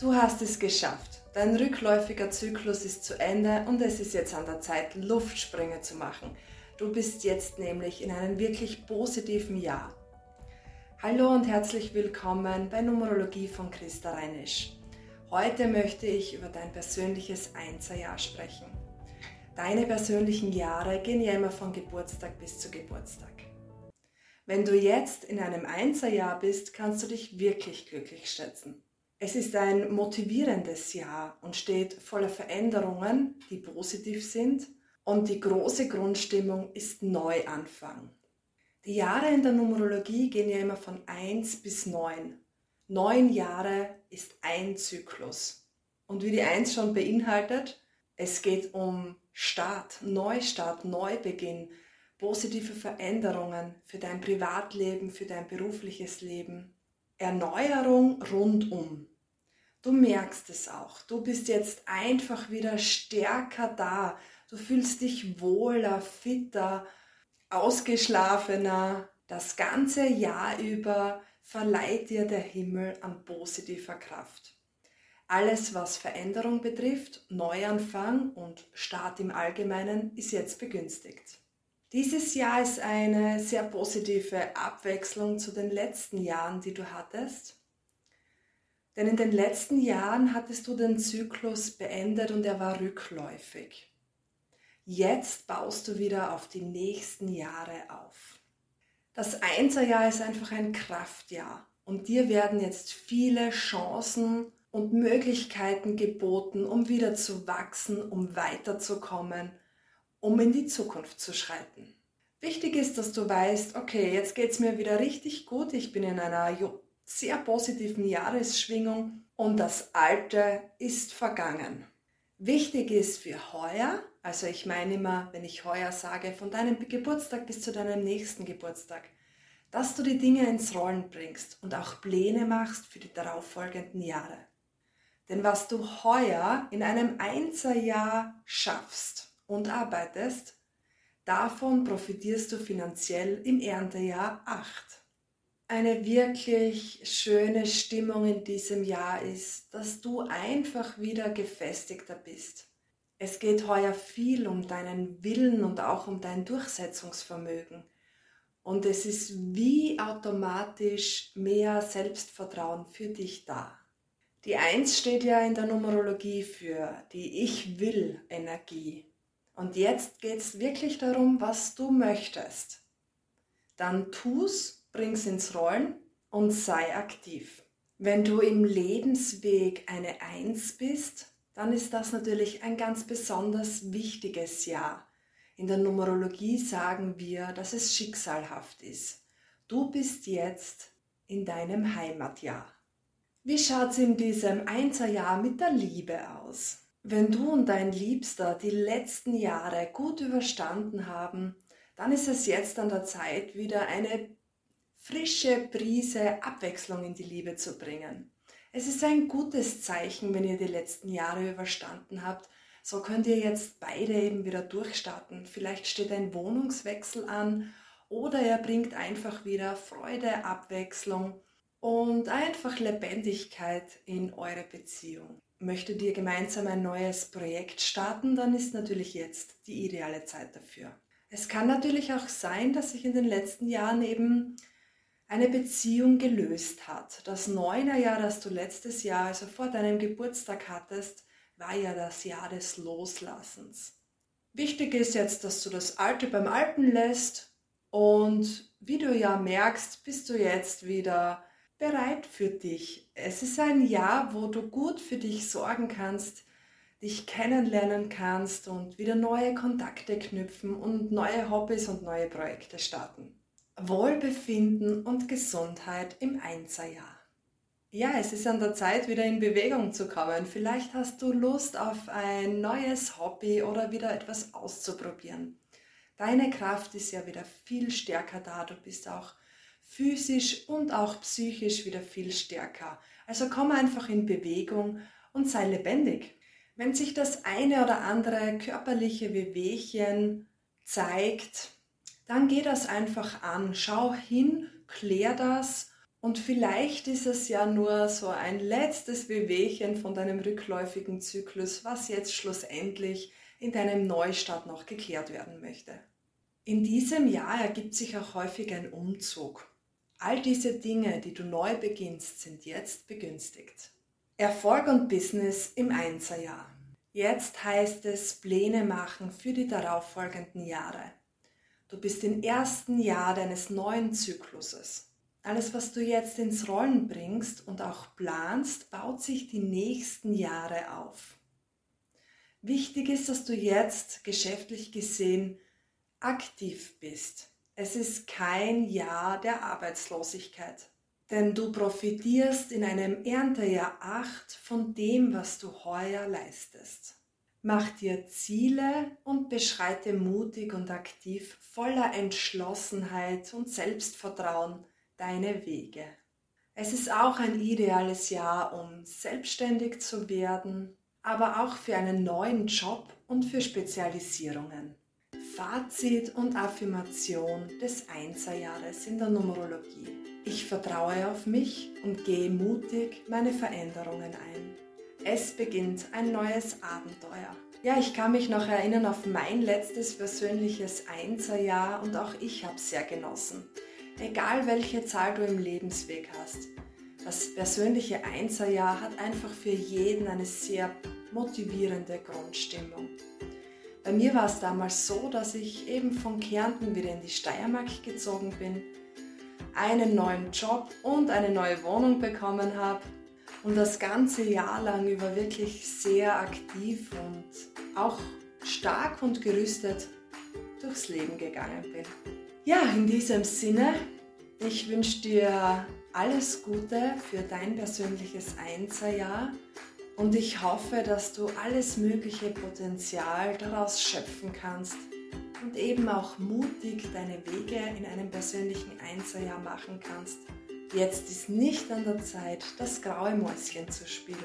Du hast es geschafft. Dein rückläufiger Zyklus ist zu Ende und es ist jetzt an der Zeit, Luftsprünge zu machen. Du bist jetzt nämlich in einem wirklich positiven Jahr. Hallo und herzlich willkommen bei Numerologie von Christa Reinisch. Heute möchte ich über dein persönliches Einserjahr sprechen. Deine persönlichen Jahre gehen ja immer von Geburtstag bis zu Geburtstag. Wenn du jetzt in einem Einserjahr bist, kannst du dich wirklich glücklich schätzen. Es ist ein motivierendes Jahr und steht voller Veränderungen, die positiv sind und die große Grundstimmung ist Neuanfang. Die Jahre in der Numerologie gehen ja immer von 1 bis 9. Neun Jahre ist ein Zyklus. Und wie die 1 schon beinhaltet, es geht um Start, Neustart, Neubeginn, positive Veränderungen für dein Privatleben, für dein berufliches Leben. Erneuerung rundum. Du merkst es auch. Du bist jetzt einfach wieder stärker da. Du fühlst dich wohler, fitter, ausgeschlafener. Das ganze Jahr über verleiht dir der Himmel an positiver Kraft. Alles, was Veränderung betrifft, Neuanfang und Start im Allgemeinen, ist jetzt begünstigt. Dieses Jahr ist eine sehr positive Abwechslung zu den letzten Jahren, die du hattest. Denn in den letzten Jahren hattest du den Zyklus beendet und er war rückläufig. Jetzt baust du wieder auf die nächsten Jahre auf. Das Einserjahr ist einfach ein Kraftjahr und dir werden jetzt viele Chancen und Möglichkeiten geboten, um wieder zu wachsen, um weiterzukommen um in die Zukunft zu schreiten. Wichtig ist, dass du weißt, okay, jetzt geht es mir wieder richtig gut, ich bin in einer sehr positiven Jahresschwingung und das Alte ist vergangen. Wichtig ist für heuer, also ich meine immer, wenn ich heuer sage, von deinem Geburtstag bis zu deinem nächsten Geburtstag, dass du die Dinge ins Rollen bringst und auch Pläne machst für die darauffolgenden Jahre. Denn was du heuer in einem Einserjahr schaffst, und arbeitest, davon profitierst du finanziell im Erntejahr 8. Eine wirklich schöne Stimmung in diesem Jahr ist, dass du einfach wieder gefestigter bist. Es geht heuer viel um deinen Willen und auch um dein Durchsetzungsvermögen. Und es ist wie automatisch mehr Selbstvertrauen für dich da. Die Eins steht ja in der Numerologie für die Ich will Energie. Und jetzt geht es wirklich darum, was du möchtest. Dann tu's, bring's ins Rollen und sei aktiv. Wenn du im Lebensweg eine Eins bist, dann ist das natürlich ein ganz besonders wichtiges Jahr. In der Numerologie sagen wir, dass es schicksalhaft ist. Du bist jetzt in deinem Heimatjahr. Wie schaut es in diesem Einserjahr mit der Liebe aus? Wenn du und dein Liebster die letzten Jahre gut überstanden haben, dann ist es jetzt an der Zeit, wieder eine frische Prise Abwechslung in die Liebe zu bringen. Es ist ein gutes Zeichen, wenn ihr die letzten Jahre überstanden habt. So könnt ihr jetzt beide eben wieder durchstarten. Vielleicht steht ein Wohnungswechsel an oder er bringt einfach wieder Freude, Abwechslung und einfach Lebendigkeit in eure Beziehung möchtet ihr gemeinsam ein neues Projekt starten, dann ist natürlich jetzt die ideale Zeit dafür. Es kann natürlich auch sein, dass sich in den letzten Jahren eben eine Beziehung gelöst hat. Das Neunerjahr, das du letztes Jahr, also vor deinem Geburtstag hattest, war ja das Jahr des Loslassens. Wichtig ist jetzt, dass du das Alte beim Alten lässt und wie du ja merkst, bist du jetzt wieder bereit für dich. Es ist ein Jahr, wo du gut für dich sorgen kannst, dich kennenlernen kannst und wieder neue Kontakte knüpfen und neue Hobbys und neue Projekte starten. Wohlbefinden und Gesundheit im Einserjahr. Ja, es ist an der Zeit, wieder in Bewegung zu kommen. Vielleicht hast du Lust auf ein neues Hobby oder wieder etwas auszuprobieren. Deine Kraft ist ja wieder viel stärker da. Du bist auch physisch und auch psychisch wieder viel stärker. Also komm einfach in Bewegung und sei lebendig. Wenn sich das eine oder andere körperliche Wehwehchen zeigt, dann geh das einfach an. Schau hin, klär das Und vielleicht ist es ja nur so ein letztes Wehwehchen von deinem rückläufigen Zyklus, was jetzt schlussendlich in deinem Neustart noch geklärt werden möchte. In diesem Jahr ergibt sich auch häufig ein Umzug. All diese Dinge, die du neu beginnst, sind jetzt begünstigt. Erfolg und Business im Einserjahr. Jetzt heißt es Pläne machen für die darauffolgenden Jahre. Du bist im ersten Jahr deines neuen Zykluses. Alles, was du jetzt ins Rollen bringst und auch planst, baut sich die nächsten Jahre auf. Wichtig ist, dass du jetzt geschäftlich gesehen aktiv bist. Es ist kein Jahr der Arbeitslosigkeit, denn du profitierst in einem Erntejahr 8 von dem, was du heuer leistest. Mach dir Ziele und beschreite mutig und aktiv voller Entschlossenheit und Selbstvertrauen deine Wege. Es ist auch ein ideales Jahr, um selbstständig zu werden, aber auch für einen neuen Job und für Spezialisierungen. Fazit und Affirmation des Einserjahres in der Numerologie. Ich vertraue auf mich und gehe mutig meine Veränderungen ein. Es beginnt ein neues Abenteuer. Ja, ich kann mich noch erinnern auf mein letztes persönliches Einserjahr und auch ich habe sehr genossen. Egal welche Zahl du im Lebensweg hast. Das persönliche Einserjahr hat einfach für jeden eine sehr motivierende Grundstimmung. Bei mir war es damals so, dass ich eben von Kärnten wieder in die Steiermark gezogen bin, einen neuen Job und eine neue Wohnung bekommen habe und das ganze Jahr lang über wirklich sehr aktiv und auch stark und gerüstet durchs Leben gegangen bin. Ja, in diesem Sinne, ich wünsche dir alles Gute für dein persönliches Einserjahr und ich hoffe, dass du alles mögliche Potenzial daraus schöpfen kannst und eben auch mutig deine Wege in einem persönlichen Einserjahr machen kannst. Jetzt ist nicht an der Zeit, das graue Mäuschen zu spielen.